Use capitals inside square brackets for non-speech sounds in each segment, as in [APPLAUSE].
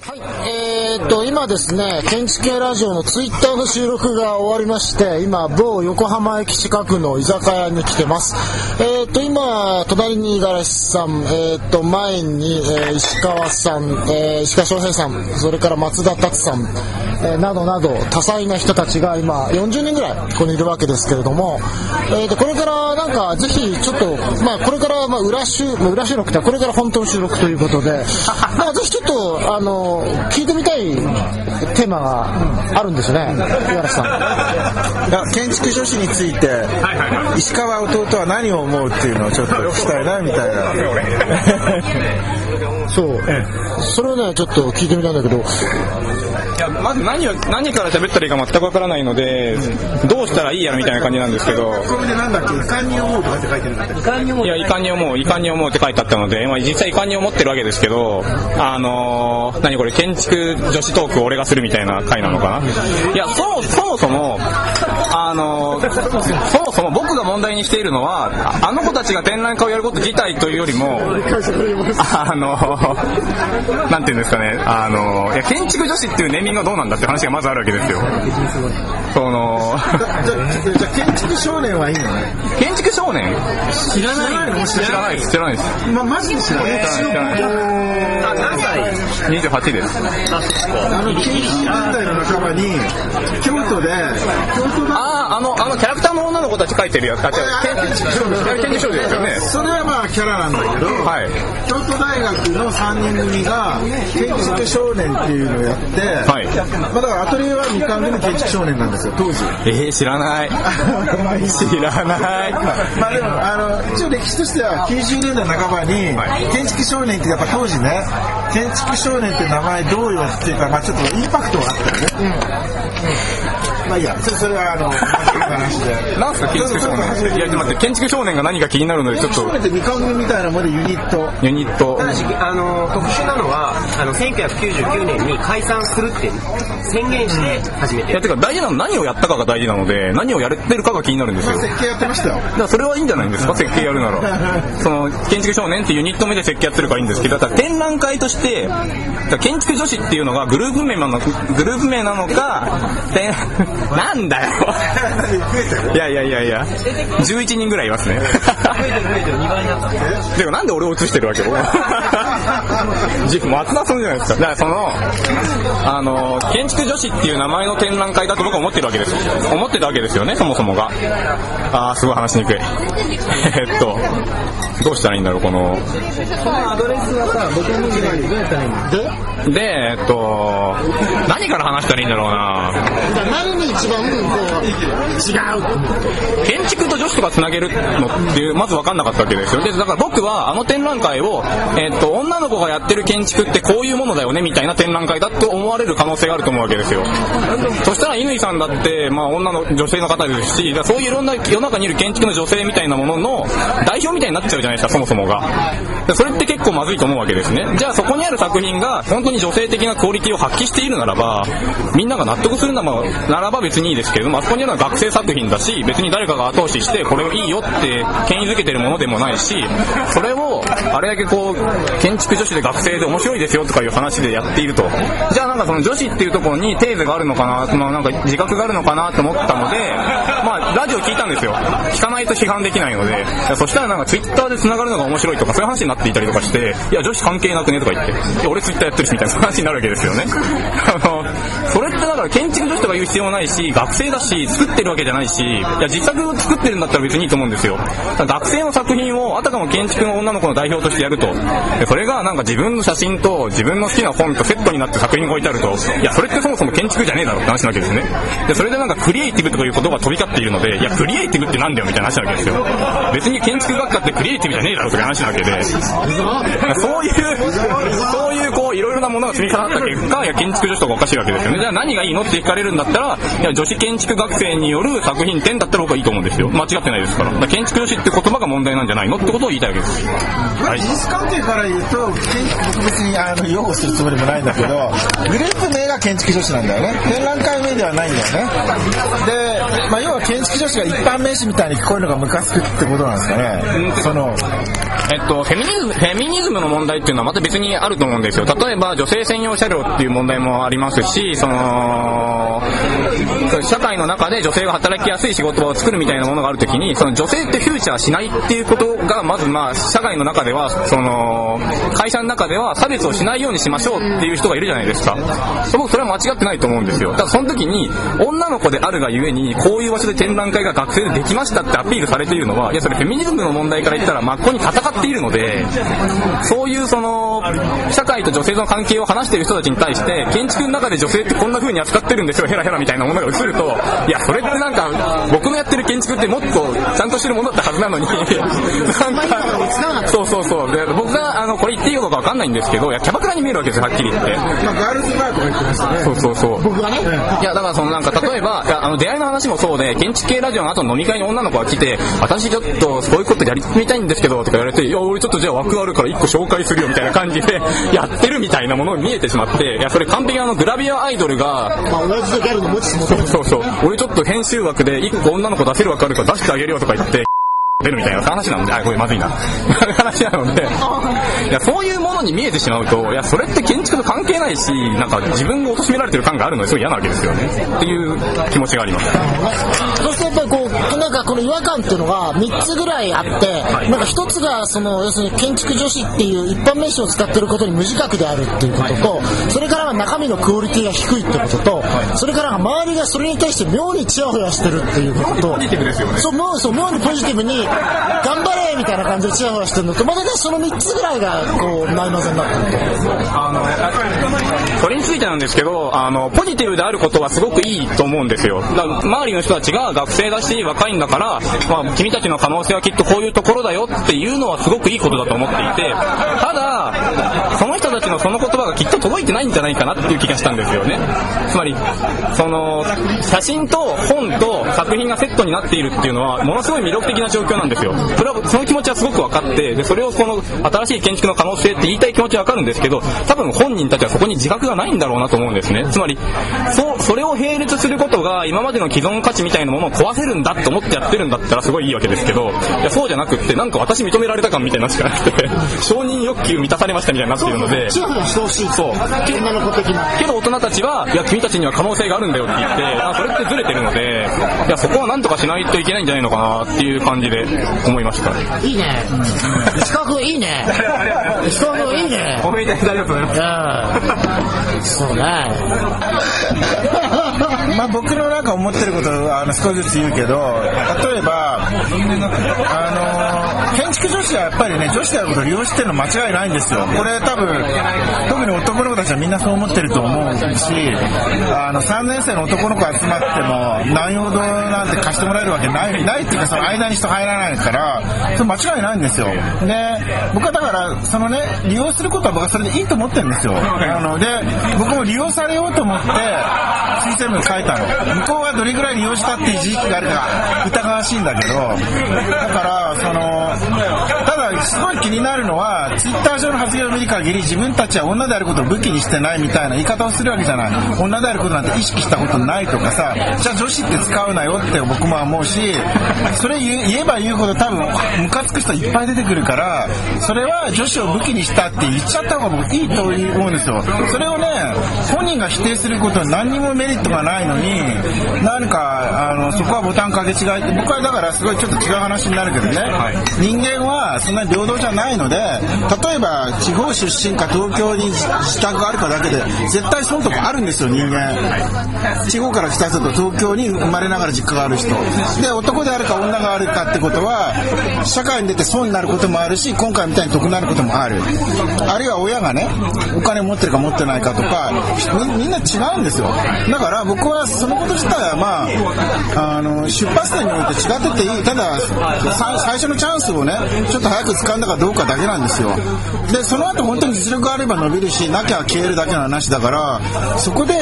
はい、えー、っと、今ですね、建築系ラジオのツイッターの収録が終わりまして、今、某横浜駅近くの居酒屋に来てます。えー、っと、今、隣に五十嵐さん、えー、っと、前に、え石川さん、え石川翔平さん、それから松田達さん、えなどなど、多彩な人たちが今、40人ぐらいここにいるわけですけれども、えー、と、これからなんか、ぜひ、ちょっと、まあ、これから、まあ、裏収、裏収録って、これから本当の収録ということで、まあ、ぜひちょっと、あの、聞いてみたいテーマがあるんですね、五十嵐さん。建築女子について、石川弟は何を思うっていうのをちょっと聞きたいなみたいな。そう。それをね、ちょっと聞いてみたいんだけど、いやまず何を何から喋ったらいいか全くわからないので、どうしたらいいやらみたいな感じなんですけど、これでなんだっけ、遺憾に思うとかって書いてるんだって。いや、遺憾に思う、遺憾に思うって書いてあったので、まあ、実際遺憾に思ってるわけですけど、あのー、何これ、建築女子トークを俺がするみたいな回なのかないや、そもそもそも、あのー、そもそも僕が問題にしているのは、ああの子たちが展覧会をやること自体というよりも、あのー、なんていうんですかね、あのー、いや、建築女子っていうネーミングはどうなんだって話がまずあるわけですよ。その、じゃじゃあ建築少年はいいのね？建築少年？知らないの？知らないです、知らないです。ま、マジで知らない。知らない知らない何歳28です。あの、90年代の半ばに、京都で、ああ、あの、あの、キャラクターの女の子たち描いてるやつ、あ、違う、建築少年、建築少年ですよね。それはまあキャラなんだけど、はい。京都大学の3人組が建築少年っていうのをやって、はいまあ、だからアトリエは2巻での建築少年なんですよ当時えー、知らない。[LAUGHS] 知らない。まあでもあの一応歴史としては90年代半ばに建築少年ってやっぱ当時ね建築少年って名前どうよっていうか、まあ、ちょっとインパクトがあったよね、まあいいやそれそれはあの話で [LAUGHS] なんすか、建築少年。いや、ちょっと待って、建築少年が何か気になるので、ちょっと少年、って2巻組みたいなものでユニットユニット。ただし、あの、特殊なのは、あの、1999年に解散するって宣言して始めていや、る。てか大事なの何をやったかが大事なので、何をやれてるかが気になるんですよ。だか設計やってましたよらそれはいいんじゃないんですか、[LAUGHS] 設計やるなら。その、建築少年っていうユニット名で設計やってるからいいんですけど、だから展覧会として、建築女子っていうのがグループ名なのグループ名なのか、展なんだよ。いやいやいやいや、11人ぐらいいますね。でもなんで俺を映してるわけ？ジ松田さんじゃないですか。だからその、あの、建築女子っていう名前の展覧会だと僕は思ってるわけです。思ってたわけですよね、そもそもが。あー、すごい話しにくい。えっと、どうしたらいいんだろう、この。アドレスはさ僕の文字でどうやったらいいの？でで、えっと、何から話したらいいんだろうな何一番、こう、違う建築と女子とかつなげるのっていう、まず分かんなかったわけですよ。で、だから僕はあの展覧会を、えっと、女の子がやってる建築ってこういうものだよね、みたいな展覧会だって思われる可能性があると思うわけですよ。そしたら乾さんだって、まあ女の女性の方ですし、そういういろんな世の中にいる建築の女性みたいなものの代表みたいになっちゃうじゃないですか、そもそもが。それって結構まずいと思うわけですね。じゃあそこにある作品が本当に女性的なクオリティを発揮しているならば、みんなが納得するならばならば別にいいですけれども、あそこにあるのは学生作品だし、別に誰かが後押しして、これをいいよって権威づけてるものでもないし、それを、あれだけこう、建築女子で学生で面白いですよとかいう話でやっていると。じゃあなんかその女子っていうところにテーゼがあるのかな、まあなんか自覚があるのかなと思ったので、まあラジオ聞いたんですよ。聞かないと批判できないので、そしたらなんかツイッターで繋がるのが面白いとかそういう話になっていたりとかして、いや女子関係なくねとか言って、いや俺ツイッターやってるしみたいな話になるわけですよね。[LAUGHS] あの、それってだから建築女子とか言う必要もないし、学生だし、作ってるわけじゃないし、いや実作を作ってるんだったら別にいいと思うんですよ。学生の作品をあたかも建築の女の子の代表としてやると。でそれがなんか自分の写真と自分の好きな本とセットになって作品が置いてあると、いやそれってそもそも建築じゃねえだろって話なわけですね。で、それでなんかクリエイティブという言葉が飛び交っているので、いやクリエイティブってなんだよみたいな話なわけですよ。別に建築学科ってクリエイティブじゃねえだろという話なわけで、そういう、そういうこうのいろいろなものが積み重なった結果いや建築女子とかおかしいわけですよね。じゃあ何がいいのって聞かれるんだったらいや女子建築学生による作品展だったら僕はいいと思うんですよ。間違ってないですから。だから建築女子って言葉が問題なんじゃないのってことを言いたいわけですはい。事実関係から言うと、建僕別にあの擁護するつもりもないんだけど、グループ名が建築女子なんだよね。展覧会名ではないんだよね。で、まあ、要は建築女子が一般名詞みたいに聞こえるのがムカつくってことなんですかね。その、えっと、フェミニズム、フェミニズムの問題っていうのはまた別にあると思うんですよ。例えば、女性専用車両っていう問題もありますし、その、社会の中で女性が働きやすい仕事場を作るみたいなものがあるときに、その女性ってフューチャーしないっていうことが、まずまあ、社会の中では、その、会社の中では差別をしないようにしましょうっていう人がいるじゃないですか。僕、それは間違ってないと思うんですよ。ただ、その時に、女の子であるがゆえに、こういう場所で展覧会が学生でできましたってアピールされているのは、いや、それフェミニズムの問題から言ったら、真っ向に戦っているので、そういうその、社会と女性の関係を話している人たちに対して、建築の中で女性ってこんな風に扱ってるんですよ、ヘラヘラみたいなものが映ると、いや、それってなんか、僕のやってる建築ってもっとちゃんとしてるものだったはずなのに、なんか、そうそうそう。で僕が、あの、これ言っていいのかわかんないんですけど、いや、キャバクラに見えるわけですよ、はっきり言って。まあ、ガールズバーとか言ってましたね。そうそうそう。僕がね、いや、だからそのなんか、例えば、あの、出会いの話もそうで、建築系ラジオの後の飲み会に女の子が来て、私ちょっとそういうことやりみたいんですけど、とか言われて、いや、俺ちょっとじゃあ枠あるから一個紹介するよみたいな感じで、[LAUGHS] やってるみたいなものに見えてしまって、いや、それ完璧にあの、グラビアアイドルが、まあ、親父とギャルの持ちつ持たれそうそう、俺ちょっと編集枠で1個女の子出せる枠あるから出してあげるよとか言って、出るみたいな話なので、あ、これまずいな。[LAUGHS] 話なので、いや、そういうものに見えてしまうと、いや、それって建築と関係ないし、なんか自分が貶められてる感があるのですごい嫌なわけですよね。っていう気持ちがあります。そうするとやっぱりこう、なんかこの違和感っていうのが3つぐらいあって、なんか1つがその、要するに建築女子っていう一般名詞を使ってることに無自覚であるっていうことと、それからは中身のクオリティが低いってことと、それから周りがそれに対して妙にチヤホヤしてるっていうことと、ポジティブですよね。そう、もうそう、妙にポジティブに、頑張れみたいな感じでチヤホヤしてるのと、またね、その3つぐらいが、こう、ないまぜになってると。あの、それについてなんですけど、あの、ポジティブであることはすごくいいと思うんですよ。だ周りの人たちが学生だし、若いんだから、まあ、君たちの可能性はきっとこういうところだよっていうのはすごくいいことだと思っていて、ただ、その人たちのその言葉がきっと届いてないんじゃないかなっていう気がしたんですよね。つまり、その、写真と本と作品がセットになっているっていうのは、ものすごい魅力的な状況なんですよ。それは、その気持ちはすごく分かって、で、それをこの新しい建築の可能性って言いたい気持ちは分かるんですけど、多分本人たちはそこに自覚がないんだろうなと思うんですね。つまり、そう、それを並列することが今までの既存価値みたいなものを壊せるんだと思ってやってるんだったらすごいいいわけですけど、いや、そうじゃなくって、なんか私認められた感みたいになっちゃなくて、承認欲求満たされましたみたいになっているので。そう。けど大人たちは、いや、君たちには可能性があるんだよって言って、あそれってずれてるので、いや、そこはなんとかしないといけないんじゃないのかなっていう感じで思いました。いいね。石川君いいね。石川君いいね。[LAUGHS] 褒めていただきありがとうございます。うん。そうね。まあ僕のなんか思ってることはあの少しずつ言うけど、例えば、あの、建築女子はやっぱりね、女子であることを利用してるの間違いないんですよ。これ多分、特に男の子たちはみんなそう思ってると思うし、あの、3年生の男の子集まっても、何ほどなんて貸してもらえるわけない、ないっていうかその間に人入らないから、それ間違いないんですよ。で、僕はだから、そのね、利用することは僕はそれでいいと思ってるんですよ。あの、で、僕も利用されようと思って、推薦文書いたの。向こうがどれぐらい利用したっていう事実があるか疑わしいんだけど、だから、その、すごい気になるのは、ツイッター上の発言を見る限り、自分たちは女であることを武器にしてないみたいな言い方をするわけじゃない。女であることなんて意識したことないとかさ、じゃあ女子って使うなよって僕も思うし、それ言えば言うほど多分、ムカつく人いっぱい出てくるから、それは女子を武器にしたって言っちゃった方が僕いいと思うんですよ。それをね、本人が否定することは何にもメリットがないのに、何か、あの、そこはボタンかけ違いって、僕はだからすごいちょっと違う話になるけどね、人間はそんな平等じゃないので、例えば地方出身か東京に自宅があるかだけで、絶対損得あるんですよ、人間。地方から来た人と東京に生まれながら実家がある人。で、男であるか女があるかってことは、社会に出て損になることもあるし、今回みたいに得になることもある。あるいは親がね、お金持ってるか持ってないかとか、みんな違うんですよ。だから僕はそのこと自体はまあ、あの、出発点によって違ってていい。ただ、最初のチャンスをね、ちょっと早くく掴んだかどうかだけなんですよでその後本当に実力があれば伸びるしなきゃ消えるだけの話だからそこで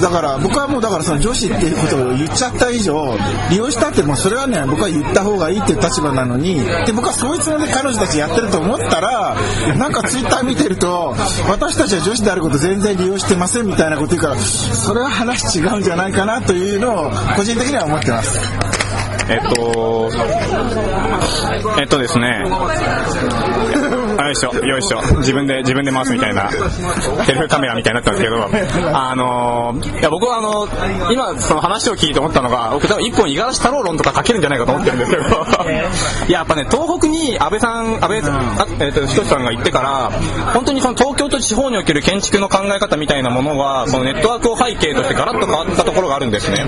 だから僕はもうだからその女子っていうことを言っちゃった以上利用したってもうそれはね僕は言った方がいいっていう立場なのにで僕はそいつもりで彼女たちやってると思ったらなんかツイッター見てると私たちは女子であること全然利用してませんみたいなこと言うからそれは話違うんじゃないかなというのを個人的には思ってます。えっと、えっとですね、よいしょ、よいしょ、自分で、自分で回すみたいな、テレフカメラみたいになったんですけど、あの、いや、僕はあの、今、その話を聞いて思ったのが、僕多分一本五十嵐太郎論とか書けるんじゃないかと思ってるんですけど、いや、やっぱね、東北に安倍さん、安倍、あえっと、ひとしさんが行ってから、本当にその東京と地方における建築の考え方みたいなものは、そのネットワークを背景としてガラッと変わったところがあるんですね。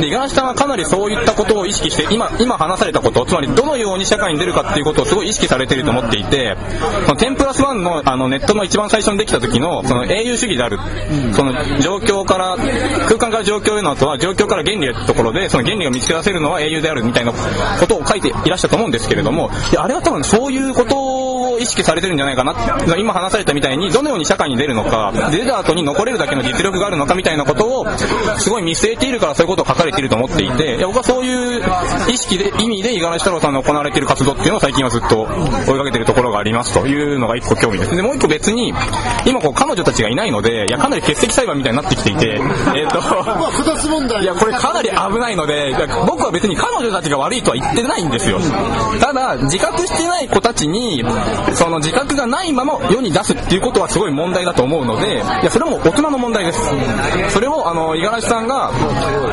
で、五十嵐さんはかなりそういったことを意識して、今、今話されたこと、つまりどのように社会に出るかっていうことをすごい意識されていると思っていて、[LAUGHS] その10プラス1のあのネットの一番最初にできた時の、その英雄主義である、その状況から、空間から状況への後は、状況から原理へところで、その原理を見つけ出せるのは英雄であるみたいなことを書いていらっしゃったと思うんですけれども、いやあれは多分そういうことを意識されてるんじゃないかな今話されたみたいにどのように社会に出るのか出た後に残れるだけの実力があるのかみたいなことをすごい見据えているからそういうことを書かれていると思っていていや僕はそういう意識で意味で五十嵐太郎さんの行われている活動っていうのを最近はずっと追いかけているところがありますというのが一個興味です。でもう一個別に今こう彼女たちがいないのでいやかなり欠席裁判みたいになってきていてえっ、とまあ二つ問題。いやこれかなり危ないので僕は別に彼女たちが悪いとは言ってないんですよ。ただ自覚してない子たちにその自覚がないまま世に出すっていうことはすごい問題だと思うのでいやそれも大人の問題です。それをあの五十嵐さんが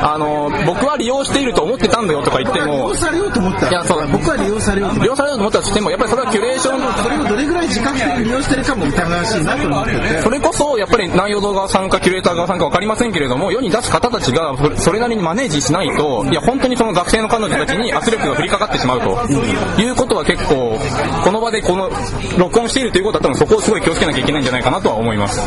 あの僕は利用していると思ってたんだよとか言って利も用されようと思った。らいやそう。僕は利用されようと思っ利用されると思ったとしてもやっぱりそれはキュレーション。たそれをどれぐらい自覚的に利用してるかも疑わしいなと思ってて。それこそやっぱり南陽動画さんかキュレーター側さんか分かりませんけれども世に出す方たちがそれなりにマネージしないといや本当にその学生の彼女たちに圧力が降りかかってしまうと。いうことは結構この場でこの録音しているということは多分そこをすごい気をつけなきゃいけないんじゃないかなとは思います。う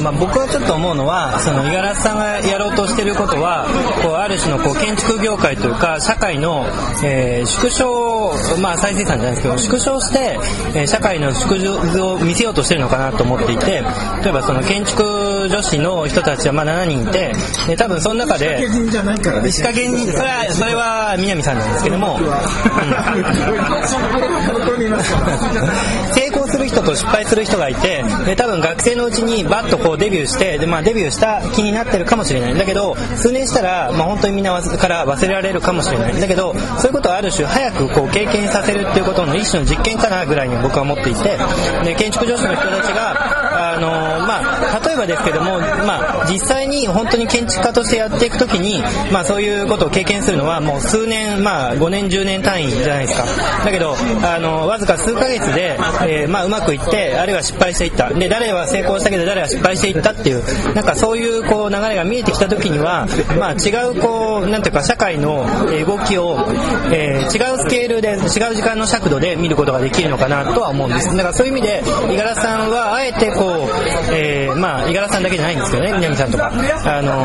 んまあ、僕はちょっと思うのはその五十嵐さんがやろうとしてることはこうある種のこう建築業界というか社会の、えー縮小、まあ、再生産じゃないですけど縮小して、えー社会の縮図を見せようとしてるのかなと思っていて例えばその建築女子の人たちはまあ7人いてで多分その中で経験じゃないからね。仕掛け人それはそれは南さんなんですけども、[LAUGHS] [LAUGHS] 成功する人と失敗する人がいてで多分学生のうちにバッとこうデビューしてで、まあ、デビューした気になってるかもしれない。だけど数年したら、まあ、本当にみんなから忘れられるかもしれない。だけどそういうことをある種早くこう経験させるっていうことの一種の実験かなぐらいに僕は思っていてで建築女子の人たちがのまあ、例えばですけども、まあ、実際に本当に建築家としてやっていくときに、まあ、そういうことを経験するのはもう数年、まあ、5年10年単位じゃないですか。だけどあのわずか数ヶ月で、えーまあ、うまくいってあるいは失敗していった。で誰は成功したけど誰は失敗していったっていうなんかそういうこう流れが見えてきたときには、まあ、違うこうなんていうか社会の動きを、えー違うスケールで違う時間の尺度で見ることができるのかなとは思うんです。だからそういう意味で五十嵐さんはあえてこう、えーまあ五十嵐さんだけじゃないんですけどね南さんとか。あの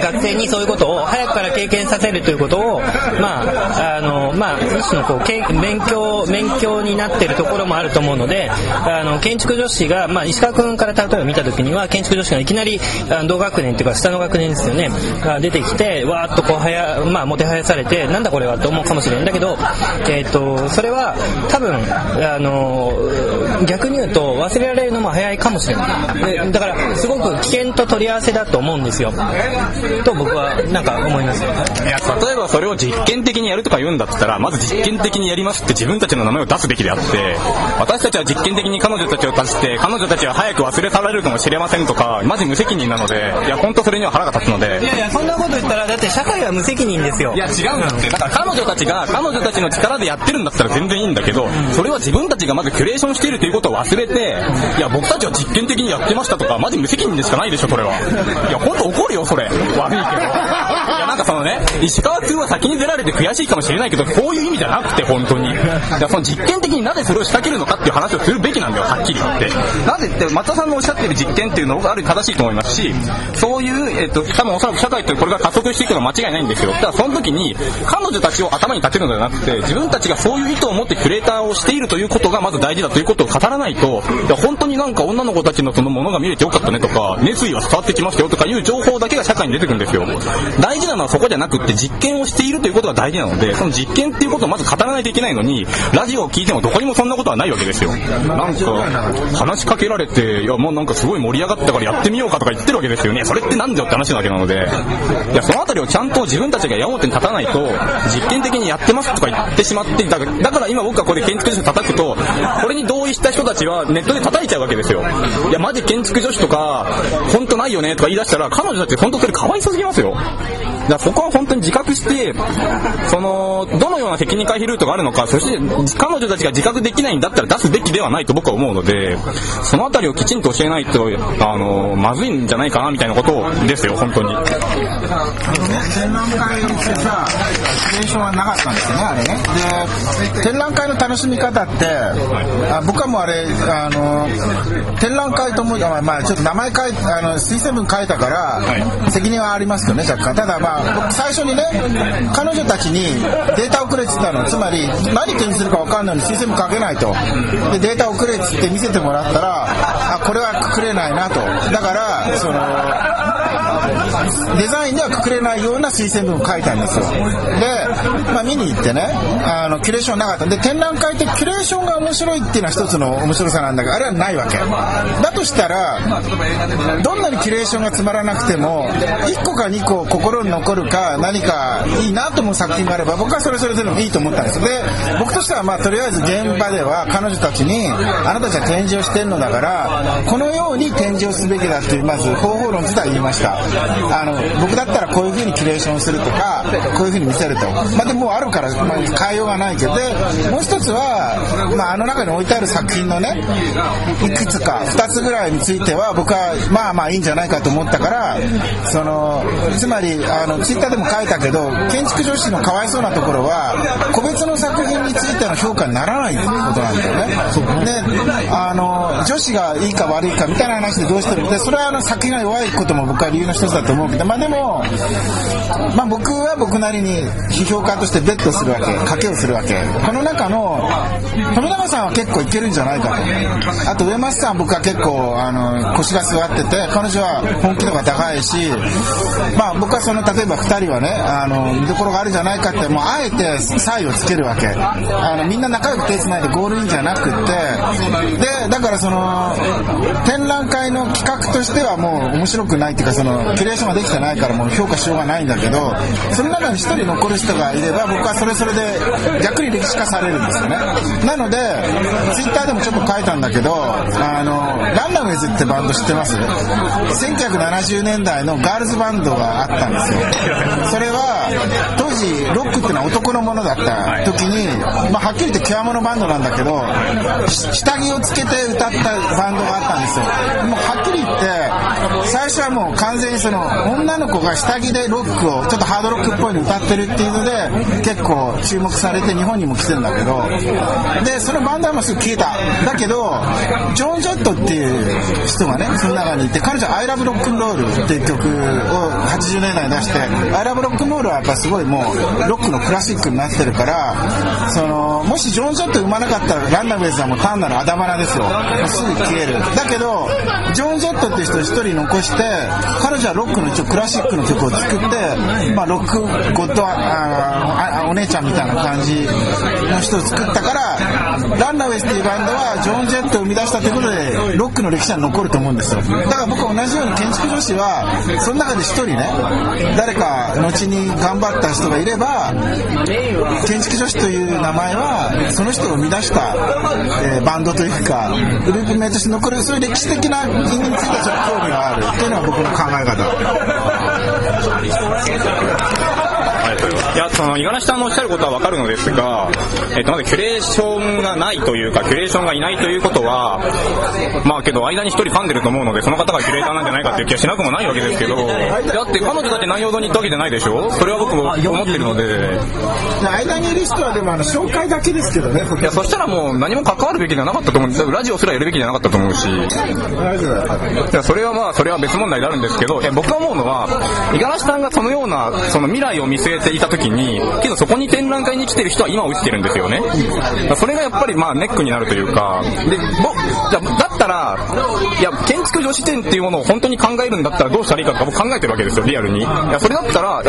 学生にそういうことを早くから経験させるということをまああのまあ一種のこう勉強勉強になっているところもあると思うのであの建築女子が、まあ、石川君から例えば見た時には建築女子がいきなりあの同学年というか下の学年ですよねが出てきてわーっとこうはや、まあ、もてはやされてなんだこれはと思うかもしれないんだけど、えー、とそれは多分あの逆に言うと忘れられるのも早いかもしれないでだからすごく危険と取り合わせだと思うんですよ。と僕はなんか思います。よいや例えばそれを実験的にやるとか言うんだったらまず実験的にやりますって自分たちの名前を出すべきであって私たちは実験的に彼女たちを足して彼女たちは早く忘れ去られるかもしれませんとかマジ無責任なのでいや本当それには腹が立つので。いやいやそんなこと言ったらだって社会は無責任ですよ。いや違うんだってだから彼女たちが彼女たちの力でやってるんだったら全然いいんだけどそれは自分たちがまずキュレーションしているということを忘れていや僕たちは実験的にやってましたとかマジ無責任でしかないでしょこれは。いや本当怒るよそれ。悪いけど。いやなんかそのね石川君は先に出られて悔しいかもしれないけどそういう意味じゃなくて本当に。だからその実験的になぜそれを仕掛けるのかっていう話をするべきなんだよはっきり言って。なぜって松田さんのおっしゃってる実験っていうのがある正しいと思いますしそういう、えっと、多分おそらく社会ってこれが加速していくのは間違いないんですよ。だからその時に彼女たちを頭に立てるのではなくて自分たちがそういう意図を持ってクリエイターをしているということがまず大事だということを語らないといや本当になんか女の子たちのそのものが見れてよかったねとか熱意は伝わってきましたよとかいう情報だけが社会に出てくるんですよ。大事なのはそこじゃなくって実験をしているということが大事なのでその実験っていうことをまず語らないといけないのにラジオを聞いてもどこにもそんなことはないわけですよ。なんか話しかけられていやもうなんかすごい盛り上がったからやってみようかとか言ってるわけですよね。それってなんだよって話なわけなので。いやそのあたりをちゃんと自分たちが矢面に立たないと実験的にやってますとか言ってしまってだから今僕がこれ建築女子を叩くとこれに同意した人たちはネットで叩いちゃうわけですよ。いやマジ建築女子とか本当ないよねとか言い出したら彼女たち本当それかわいそうすぎますよ。だからそこは本当に自覚してそのどのようなテクニカルルートがあるのかそして彼女たちが自覚できないんだったら出すべきではないと僕は思うのでそのあたりをきちんと教えないとあのまずいんじゃないかなみたいなことですよ本当に展覧会してさ、シチュエーションはなかったんですよね、あれね。で、展覧会の楽しみ方って、あ僕はもうあれ、あの、展覧会とも、まあ、まあ、ちょっと名前書いて、あの、推薦文書いたから、責任はありますよね、若干。ただまあ、僕最初にね、彼女たちにデータをくれって言ったの。つまり、何手にするか分かんないのにシステム書けないと。で、データをくれって言って見せてもらったら、あ、これはくれないなと。だから、その、デザインではくくれないような推薦文を書いたんですよ。で、まあ見に行ってね、あの、キュレーションなかった。で、展覧会ってキュレーションが面白いっていうのは一つの面白さなんだけど、あれはないわけ。だとしたら、どんなにキュレーションがつまらなくても、1個か2個心に残るか、何かいいなと思う作品があれば、僕はそれそれでもいいと思ったんです。で、僕としてはまあとりあえず現場では彼女たちに、あなたたちは展示をしてるのだから、このように展示をすべきだっていう、まず方法論自体言いました。あの、僕だったらこういう風にキュレーションするとか、こういう風に見せると。まあでもあるから、ま、変えようがないけど、で、もう一つは、まああの中に置いてある作品のね、いくつか、二つぐらいについては僕はまあまあいいんじゃないかと思ったから、その、つまり、あの、ツイッターでも書いたけど、建築女子のかわいそうなところは、個別の作品についての評価にならないことなんだよね。で、あの、女子がいいか悪いかみたいな話でどうしても、で、それはあの作品が弱いことも僕は理由の一つだと思うけど、まあでも、まあ僕は僕なりに批評家としてベットするわけ、賭けをするわけ。この中の、富永さんは結構いけるんじゃないかと。あと上松さん僕は結構、あの、腰が座ってて、彼女は本気度が高いし、まあ僕はその、例えば二人はね、あの、見どころがあるんじゃないかって、もうあえて差異をつけるわけ。あの、みんな仲良く手繋いでゴールインじゃなくて、で、だからその、展覧会の企画としてはもう面白くないっていうか、その、キュレーションができてないからもう評価しようがないんだけど、その中に一人残る人がいれば、僕はそれそれで逆に歴史化されるんですよね。なので、ツイッターでもちょっと書いたんだけど、あの、ランダムズってバンド知ってます ?1970 年代のガールズバンドがあったんですよ。それは、当時、ロックってのは男のものだった時に、まあ、はっきり言って極物バンドなんだけど、下着をつけて歌ったバンドがあったんですよ。もうはっきり言って、最初はもう完全にその、女の子が下着でロックを、ちょっとハードロックっぽいの歌ってるっていうので、結構注目されて日本にも来てるんだけど、で、そのバンドはもうすぐ消えた。だけど、ジョン・ジェットっていう人がね、その中にいて、彼女は I Love Rock and Roll っていう曲を80年代に出して、I Love Rock and Roll はやっぱすごいもう、ロックのクラシックになってるから、その、もしジョン・ジェット生まなかったらランダムウェイズはもう単なるあだ花ですよ。すぐ消える。だけど、ジョン・ジェットっていう人を一人残して、彼女はロックの一応クラシックの曲を作って、まあロックゴッドああお姉ちゃんみたいな感じの人を作ったから、ランダムウェイっていうバンドはジョン・ジェットを生み出したということで、ロックの歴史は残ると思うんですよ。だから僕は同じように建築女子は、その中で一人ね、誰か後に頑張った人がいれば、建築女子という名前は、その人を生み出した、えーバンドというか、グループ名として残る、そういう歴史的な意味についてはちょっと興味があるというのが僕の考え方。それはいやその五十嵐さんのおっしゃることは分かるのですが、えっとまずキュレーションがないというかキュレーションがいないということはまあけど間に一人噛んでると思うのでその方がキュレーターなんじゃないかっていう気はしなくもないわけですけど。だって彼女だって南陽堂に行ったわけじゃないでしょ？それは僕も思ってるので。間にいる人はでもあの紹介だけですけどねいやそしたらもう何も関わるべきではなかったと思うんです。ラジオすらやるべきじゃなかったと思うし。それはまあそれは別問題であるんですけど。僕が思うのは五十嵐さんがそのようなその未来を見据えていた時にけどそこに展覧会に来てる人は今を生きてるんですよね。それがやっぱりまあネックになるというか。でだったらいや建築女子展っていうものを本当に考えるんだったらどうしたらいいかとか僕考えてるわけですよリアルにいやそれだったらあ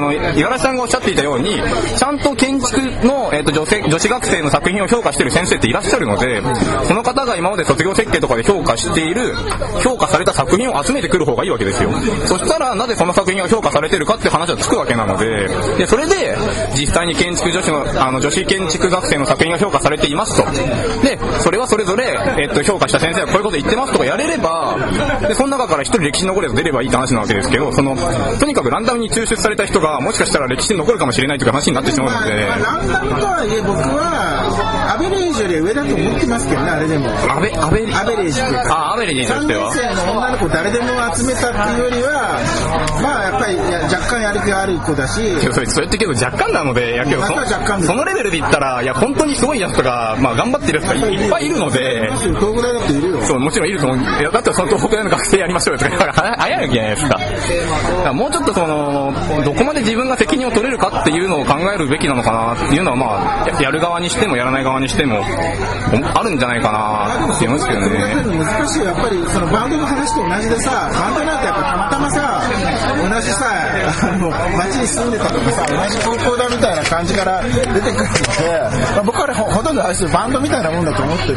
の五十嵐さんがおっしゃっていたようにちゃんと建築の、えー、と女性女子学生の作品を評価してる先生っていらっしゃるのでその方が今まで卒業設計とかで評価している評価された作品を集めてくる方がいいわけですよそしたらなぜその作品が評価されてるかって話はつくわけなのででそれで実際に建築女子のあの女子建築学生の作品が評価されていますとでそれはそれぞれ、えっと評価した先生がこういうこと言ってますとかやれればでその中から一人歴史に残るやつ出ればいいって話なわけですけどそのとにかくランダムに抽出された人がもしかしたら歴史に残るかもしれないという話になってしまうので。ランダムとはいえ僕はアベレージより上だと思ってますけどねあれでも。アベアベアベレージっていうか。あアベレージと3しては。年生の女の子誰でも集めたっていうよりはまあやっぱり若干やる気がある子だし。それそれってけど若干なので、いやけどそそのレベルで言ったら、いや本当にすごいやつとか、まあ頑張ってるやつがいいっぱいいるので、東北大だっているよ。そう、もちろんいると思う。だったらその東北大の学生やりましょうよとか言ったら、は [LAUGHS] 早いわけじゃないですか。だからもうちょっとその、どこまで自分が責任を取れるかっていうのを考えるべきなのかなっていうのは、まあ、ややる側にしてもやらない側にしても、あるんじゃないかなって思いますけどね。難しいよ。やっぱりそのバンドの話と同じでさバンドなんてやっぱたまたまさ同じさあの街に住んでたとかさ同じ高校だみたいな感じから出てくるので、まあ、僕はねほほとんどあれバンドみたいなもんだと思ってて、そ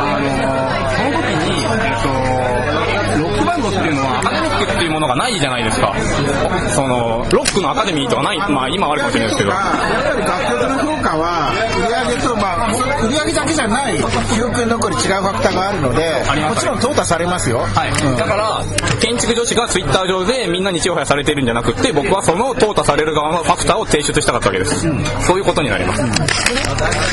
っていうのはアカデミックっていうものがないじゃないですか。その、ロックのアカデミーとかない、まあ今はあるかもしれないですけど。やっぱり楽曲の評価は売り上げと、まあ、売り上げだけじゃない。記憶に残る違うファクターがあるのでもちろん淘汰されますよ、はい、だから建築女子がツイッター上でみんなにちやほやされてるんじゃなくて僕はその淘汰される側のファクターを提出したかったわけです、そういうことになります、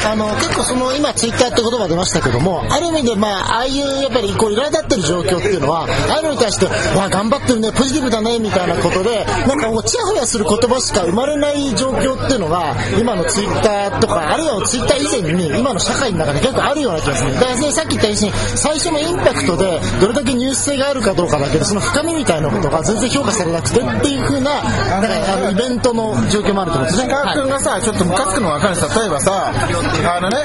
あの結構その今ツイッターって言葉出ましたけどもある意味でまあああいうやっぱりこう苛立ってる状況っていうのはああいうのに対してわあ頑張ってるねポジティブだねみたいなことでなんかこうチヤホヤする言葉しか生まれない状況っていうのが今のツイッターとかあるいはツイッター以前に今の社会の中で結構あるような気がするだからねさっき言ったように最初のインパクトでどれだけニュース性があるかどうかだけどその深みみたいなことが全然評価されなくてっていう風ななんかあのイベントの状況もあると思うんですね。石川君がさ、ちょっとムカつくの分かるんです例えばさ、あのね、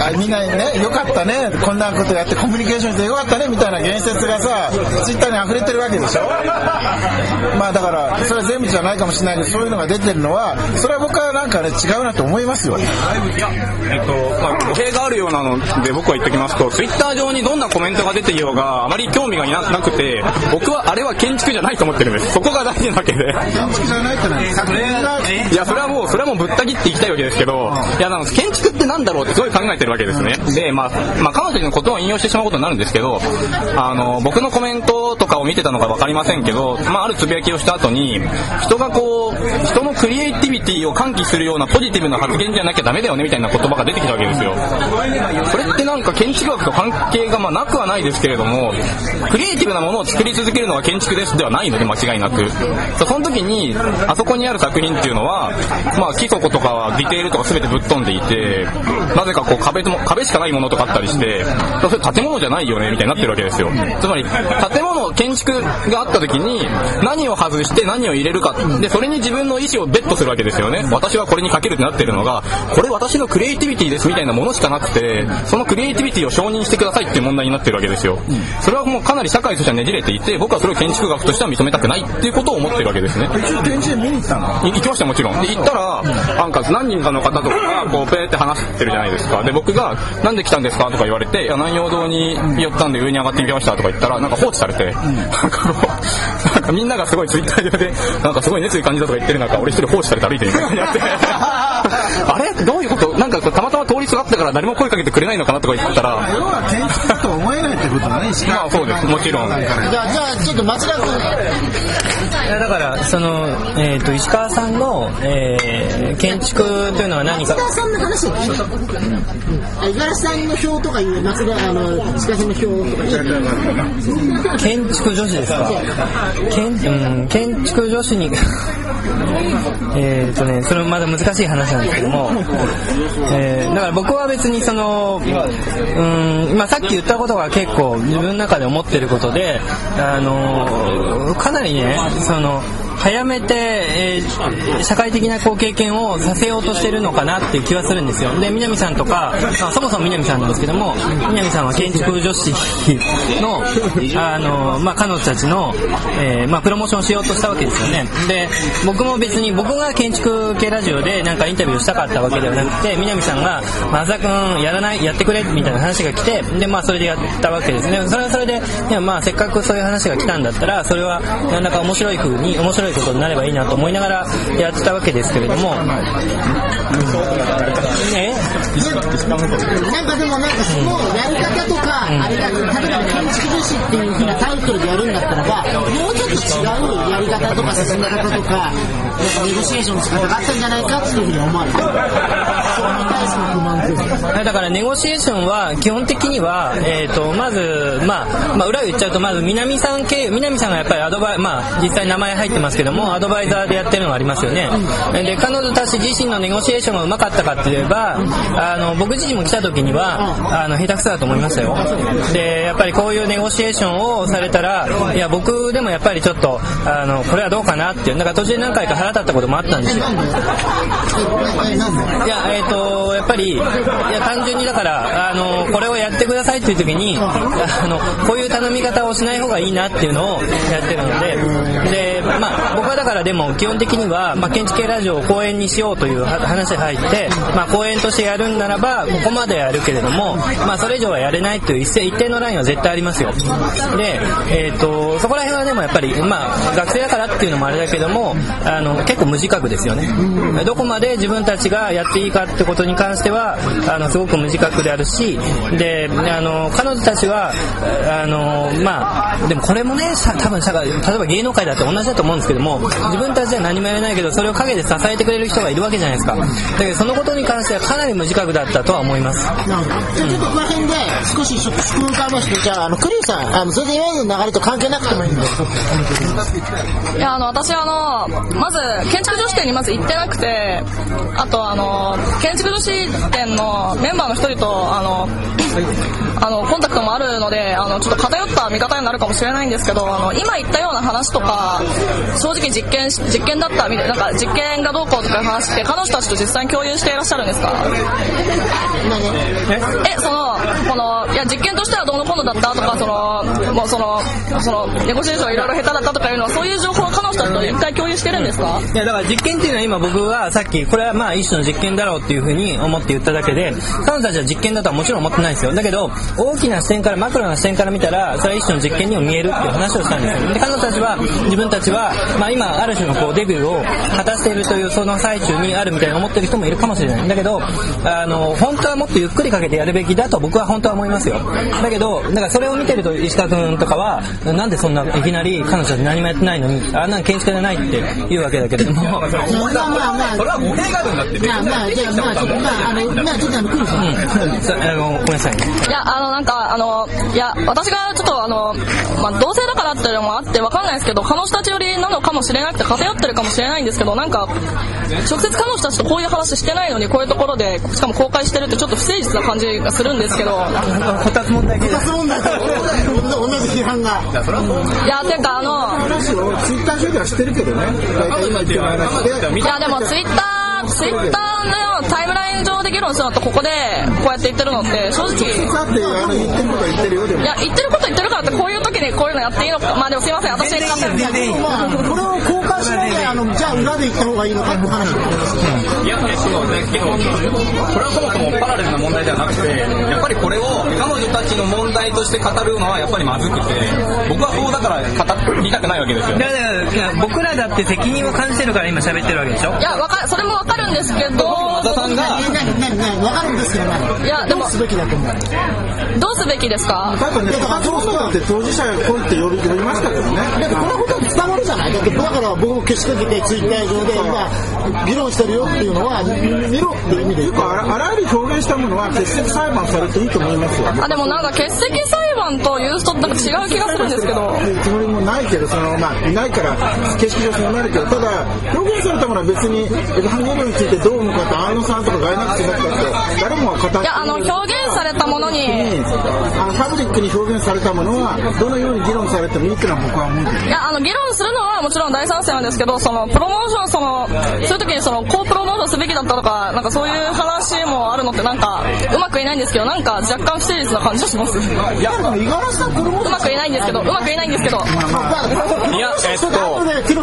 あみんなにね、よかったね、こんなことやってコミュニケーションしてよかったね、みたいな言説がさ、ツイッターに溢れてるわけでしょ？[LAUGHS] まあだから、それは全部じゃないかもしれないけど、そういうのが出てるのは、それは僕はなんかね、違うなと思いますよ。えっとまあ、語弊があるようなので僕は言っておきますとツイッター上にどんなコメントが出ていようがあまり興味がいななくて僕はあれは建築じゃないと思ってるんです。そこが大事なわけで。建築じゃないってのいや、それはもう、それはもうぶった切っていきたいわけですけど、いや、建築ってなんだろうってすごい考えてるわけですね。で、まあ、まあ、彼女のことを引用してしまうことになるんですけど、あの、僕のコメントとかを見てたのかわかりませんけど、まあ、あるつぶやきをした後に、人がこう、人のクリエイティビティを喚起するようなポジティブな発言じゃなきゃダメだよねみたいな言葉が出てきたわけですよ。それってなんか建築学と関係がまあなくはないですけれども、クリエイティブなものを作り続けるのが建築ですではないので間違いなく。その時に、あそこにある作品っていうのは、まあ基礎とかはディテールとか全てぶっ飛んでいて、なぜかこう壁とも、壁しかないものとかあったりして、それ建物じゃないよねみたいになってるわけですよ。つまり、建物、建築があった時に、何を外して何を入れるか、で、それに自分の意思をベットするわけですよね。私はこれにかけるってなってるのが、これ私のクリエイティビティですみたいなものしかなくて、そのクリエイティビティを承認してくださいっていう問題になってるわけですよ。それはもうかなり社会としてはねじれていて、僕はそれを建築学としては認めたくないっていうことを思ってるわけですね。展示見に行ったの？い行きましたもちろん。で、行ったら、なんか何人かの方とかが、こう、ペーって話してるじゃないですか。で、僕が、なんで来たんですか？とか言われて、いや、南陽堂に寄ったんで上に上がってみましたとか言ったら、なんか放置されて、なんかこう、なんかみんながすごいツイッター上で、なんかすごい熱意感じたとか言ってる中、俺一人放置されて歩いてるみたいになって、[LAUGHS] あれ？どういうこと？なんかたまたま通りすがったから誰も声かけてくれないのかなとか言ったら、要は建築だと思えないってことだね、石川まあそうです、もちろん。じゃあ、じゃあちょっと町田君。いやだからその、えー、と石川さんの、えー建築というのは何か？松田さんの話を聞いた。五十嵐さんの表とかいう松田あの石川さんの表とか。建築女子ですか？建,、うん、建築女子にえっとねそれもまだ難しい話なんですけども、えーだから僕は別にそのうん、まあ、さっき言ったことが結構自分の中で思ってることであのかなりねその早めて、えー社会的なこう経験をさせようとしてるのかなっていう気はするんですよ。で南さんとか、まあ、そもそも南さんなんですけども南さんは建築女子のあの、まあ、彼女たちの、えーまあ、プロモーションしようとしたわけですよね。で僕も別に僕が建築系ラジオでなんかインタビューしたかったわけではなくて南さんが「松田君やらないやってくれ」みたいな話が来てで、まあ、それでやったわけですね。それはそれでいや、まあ、せっかくそういう話が来たんだったらそれはなんだか面白い風に面白いことになればいいなと思いながらやってたわけですけれども、ねなんかでもなんかそのやり方とか、あれが例えば建築女子っていう風なタイトルでやるんだったらばもうちょっと違うやり方とか進め方とかネゴシエーションの仕方があったんじゃないかっていうふうに思われる。それに対しての不満というかは。いだからネゴシエーションは基本的には、えー、とまず、まあまあ、裏を言っちゃうとまず南さん経由南さんがやっぱりアドバイ、まあ、実際名前入ってますけどもアドバイザーでやってるのがありますよね。で彼女たち自身のネゴシエーションがうまかったかって言えばあの僕自身も来た時にはあの下手くそだと思いましたよでやっぱりこういうネゴシエーションをされたらいや僕でもやっぱりちょっとあのこれはどうかなっていうだから途中で何回か腹立ったこともあったんですよ。いや、えっ、と、やっぱり、いや、単純にだから、あの、これをやってくださいっていう時に、あの、こういう頼み方をしない方がいいなっていうのをやってるので、で、まあ、僕はだからでも、基本的には、まあ、建築系ラジオを公演にしようという話が入って、まあ、公演としてやるんならば、ここまでやるけれども、まあ、それ以上はやれないという一定一定のラインは絶対ありますよ。で、えっ、と、そこら辺はでもやっぱり、まあ、学生だからっていうのもあれだけども、あの、結構無自覚ですよね。どこまで自分たちがやっていいかってことに関しては、あの、すごく無自覚であるし、で、あの、彼女たちは、あの、まあ、でもこれもね、さ多分社会、例えば芸能界だって同じだと思うんですけども、自分たちは何もやれないけど、それを陰で支えてくれる人がいるわけじゃないですか。だけど、そのことに関してはかなり無自覚だったとは思います。なるほどじゃあちょっとこの辺で少しちょっとスプーンかましてじゃああのクリューさんあのそれで今までの流れと関係なくてもいいんでいや、あの、私あの、まず、建築女子店にまず行ってなくて、あとあの、建築女子店のメンバーの一人と、あの、あの、コンタクトもあるので、あの、ちょっと偏った見方になるかもしれないんですけど、あの、今言ったような話とか、正直実験し、実験だったみたいな、なんか実験がどうこうとかいう話って、彼女たちと実際に共有していらっしゃるんですか？え、その、この、いや、実験としてはどうのこうのだったとか、その、もうその、その、ネゴシエーションいろいろ下手だったとかいうのは、そういう情報を彼女たちと一回共有してるんですか？いやだから実験っていうのは今僕はさっきこれはまあ一種の実験だろうっていうふうに思って言っただけで彼女たちは実験だとはもちろん思ってないですよ。だけど大きな視点からマクロな視点から見たらそれは一種の実験にも見えるっていう話をしたんですよ。で彼女たちは自分たちは、まあ、今ある種のこうデビューを果たしているというその最中にあるみたいに思ってる人もいるかもしれない。だけどあの本当はもっとゆっくりかけてやるべきだと僕は本当は思いますよ。だけどだからそれを見てると石川君とかはなんでそんないきなり彼女たち何もやってないのにあんなの建築じゃないって言うわけだけれども。まあまあまあ。それは語弊があるんだってまあまあじゃあまあのまあちょっとあのクリューさんさあのごめんなさいね。いや、あの、なんか、あの、いや、私がちょっと、あの、まあ、同性だからっていうのもあってわかんないですけど、彼女たち寄りなのかもしれなくて偏ってるかもしれないんですけど、なんか、直接彼女たちとこういう話してないのに、こういうところで、しかも公開してるってちょっと不誠実な感じがするんですけど、こたつ問題系です2つ問題と同じ批判が。いや、ていうか、あの、話をツイッター上ではしてるけどねいや、でもツイッター、ツイッターのタイムライン上で議論するのと、ここでこうやって言ってるのって、正直、言ってること言ってるよでもいや、言ってること言ってるからって、こういう時にこういうのやっていいのか、まあでもすいません、私が勝手に。でもまあこれを公開しないであのじゃあ裏で行った方がいいのかって話いや、そうだけど、これはそもそもパラレルな問題ではなくて、やっぱりこれを彼女たちの問題として語るのはやっぱりまずくて、僕はそうだから語りたくないわけですよ。だからいや僕らだって責任を感じてるから今喋ってるわけでしょいやわかそれもわかるんですけど。松田さんが。何何何分かるんですけど何いやでも。どうすべきだと思うどうすべきですか多分ね高橋さんだって当事者来いって呼び呼びましたけどね。だってこのことは伝わるじゃない。だってだから僕もけしかけてツイッター上で今議論してるよっていうのは見見ろっていう意味で。言うあらあらゆる表現したものは欠席裁判されていいと思いますよ。あでもなんか欠席裁判とユーストってなんか違う気がするんですけど。つもりもないけどその、まあ、いないから形式上そうなるけどただ表現されたものは別にエヴァンゲリオンについてどう思うかって綾野さんとかガイナックスだったって誰もが語っていやあの表現されたものにあのパブリックに表現されたものはどのように議論されてもいいっていうのは僕は思うけどいやあの議論するのはもちろん大賛成なんですけどそのプロモーションそのそういう時にそのこうプロモーションすべきだったとかなんかそういう話もあるのってなんかうまく言えないんですけどなんか若干不誠実な感じがします？ういやでも五十嵐さんこれもまく言えないんですけどうまく言えないんですけど。いやえっと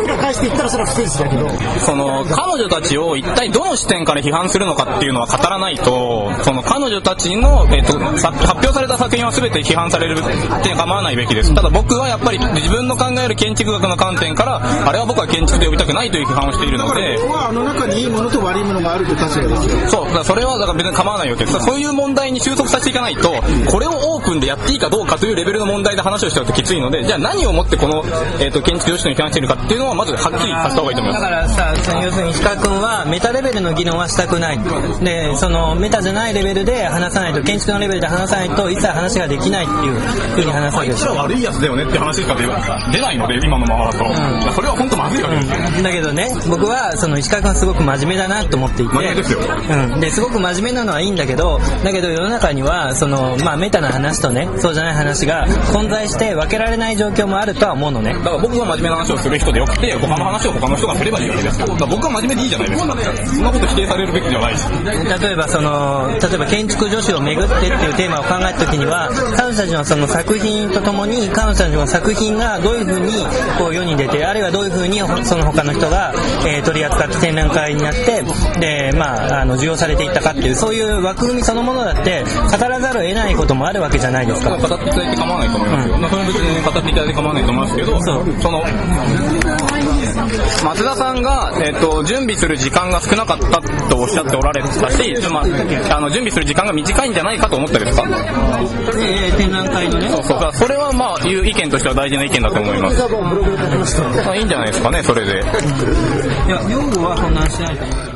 ひら返していったらそれは不誠実だけど。その彼女たちを一体どの視点から批判するのかっていうのは語らないとその彼女たちの、えっとさ発表された作品は全て批判されるって構わないべきです。ただ僕はやっぱり自分の考える建築学の観点からあれは僕は建築で呼びたくないという批判をしているので。はあの中にいいものと悪いものがあるという立場ですよそう、だからそれはだから別に構わないわけです。そういう問題に収束させていかないと、これをオープンでやっていいかどうかというレベルの問題で話をしちゃうときついので、じゃあ何をもってこの、えっ、と、建築女子に批判しているかっていうのはまずはっきりさせた方がいいと思いだます。からさ、その要するに石川君はメタレベルの議論はしたくない。で、そのメタじゃないレベルで話さないと、建築のレベルで話さないと一切話ができないっていうふうに話すわけですよ。悪いやつだよねって話しか出ないので、今のままだと。それは本当まずいわけですよ。だけどね、僕はその石川君はすごく真面目だなと思っていて、真面目ですようん、ですごく真面目なのはいいんだけど、だけど世の中にはそのまあメタな話とね、そうじゃない話が混在して分けられない状況もあるとは思うのね。だから僕が真面目な話をする人でよくて、他の話を他の人がすればいいわけですよ。だから僕は真面目でいいじゃないですか。そんなこと否定されるべきではないし。例えばその例えば建築女子をめぐってっていうテーマを考えた時には彼女たちのその作品とともに彼女たちの作品がどういうふうにこう世に出てあるいはどういうふうにその他の人が、えー取り扱って展覧会になってで、まあ、あの需要されていったかっていうそういう枠組みそのものだって語らざるを得ないこともあるわけじゃないですか。語っていただいて構わないと思いますよ。まあそれは別に語っていただいて構わないと思いますけど、その、松田さんが、えっと準備する時間が少なかったとおっしゃっておられたし、まあ、あの準備する時間が短いんじゃないかと思ったですか？えー展覧会のねそうそうそれはまあいう意見としては大事な意見だと思います。まあいいんじゃないですかね、それで。いや用語は混乱しないと思う